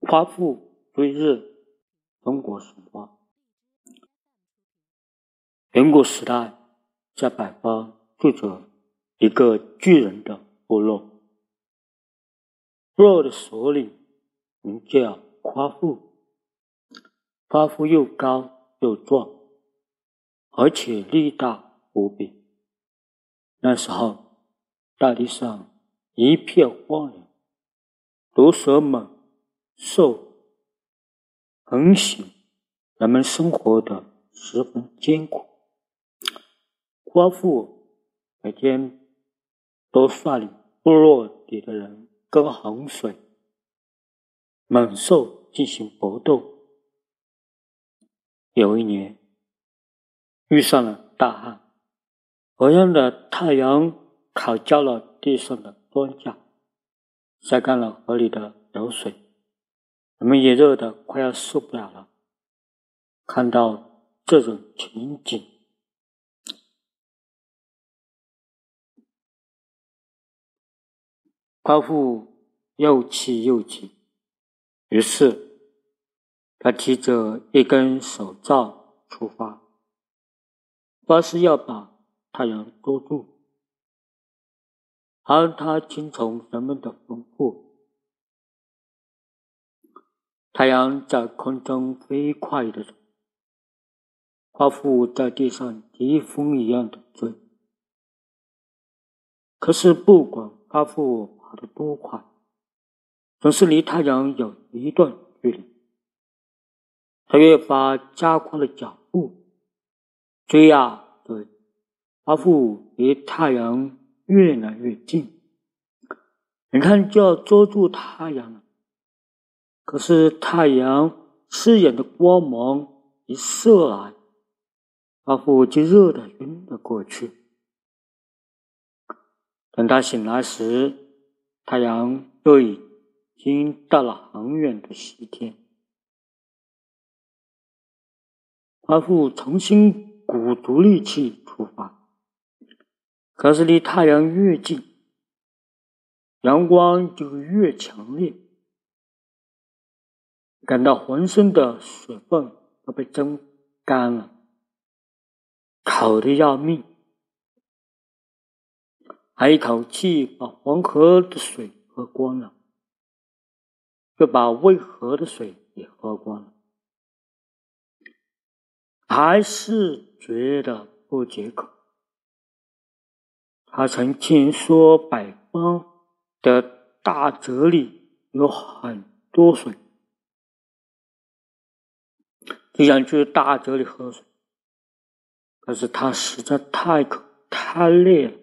夸父追日，中国神话。远古时代，在北方住着一个巨人的部落，部落的首领名叫夸父。夸父又高又壮，而且力大无比。那时候，大地上一片荒凉，毒蛇猛。兽横行，人们生活的十分艰苦。夸父每天都率领部落里的人跟洪水、猛兽进行搏斗。有一年遇上了大旱，火样的太阳烤焦了地上的庄稼，晒干了河里的流水。人们也热得快要受不了了。看到这种情景，夸父又气又急，于是他提着一根手杖出发，发誓要把太阳捉住。而他听从人们的吩咐。太阳在空中飞快地走，夸父在地上疾风一样的追。可是不管夸父跑得多快，总是离太阳有一段距离。他越发加快了脚步，追啊追，夸父离太阳越来越近，眼看就要捉住太阳了。可是太阳刺眼的光芒一射来，阿父就热得晕了过去。等他醒来时，太阳都已经到了很远的西天。阿父重新鼓足力气出发，可是离太阳越近，阳光就越强烈。感到浑身的水分都被蒸干了，渴的要命，还一口气把黄河的水喝光了，又把渭河的水也喝光了，还是觉得不解渴。他曾听说北方的大泽里有很多水。就想去大泽里喝水，可是他实在太渴太累了，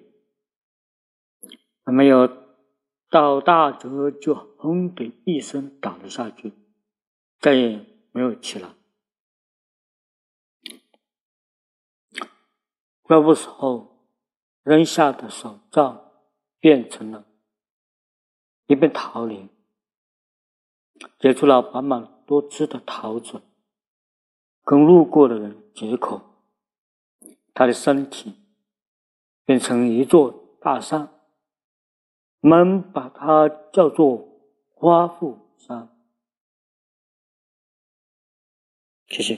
还没有到大泽就轰的一声倒了下去，再也没有起来。那不时候扔下的手杖变成了一片桃林，结出了满满多汁的桃子。跟路过的人接口，他的身体变成一座大山，我们把它叫做花富山。谢谢。